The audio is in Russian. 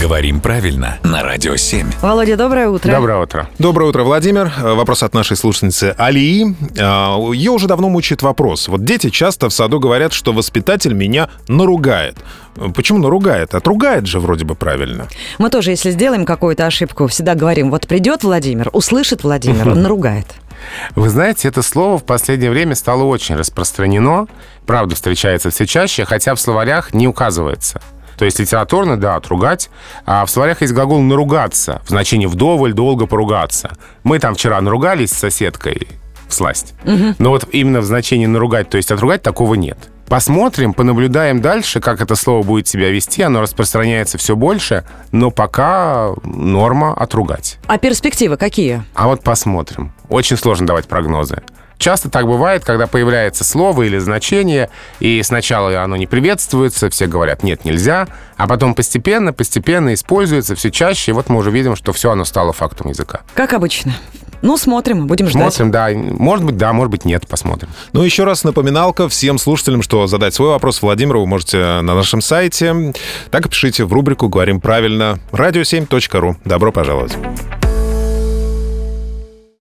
Говорим правильно на Радио 7. Володя, доброе утро. Доброе утро. Доброе утро, Владимир. Э, Вопрос от нашей слушательницы Алии. Э, Ее уже давно мучает вопрос. Вот дети часто в саду говорят, что воспитатель меня наругает. Э, Почему наругает? Отругает же вроде бы правильно. Мы тоже, если сделаем какую-то ошибку, всегда говорим, вот придет Владимир, услышит Владимир, наругает. Вы знаете, это слово в последнее время стало очень распространено. Правда, встречается все чаще, хотя в словарях не указывается. То есть литературно, да, отругать. А в словарях есть глагол «наругаться» в значении «вдоволь», «долго поругаться». Мы там вчера наругались с соседкой в сласть. Но вот именно в значении «наругать», то есть отругать, такого нет. Посмотрим, понаблюдаем дальше, как это слово будет себя вести. Оно распространяется все больше, но пока норма отругать. А перспективы какие? А вот посмотрим. Очень сложно давать прогнозы. Часто так бывает, когда появляется слово или значение, и сначала оно не приветствуется, все говорят «нет, нельзя», а потом постепенно, постепенно используется все чаще, и вот мы уже видим, что все оно стало фактом языка. Как обычно. Ну, смотрим, будем ждать. Смотрим, да. Может быть, да, может быть, нет, посмотрим. Ну, еще раз напоминалка всем слушателям, что задать свой вопрос Владимиру вы можете на нашем сайте. Так и пишите в рубрику «Говорим правильно» радио7.ру. Добро пожаловать.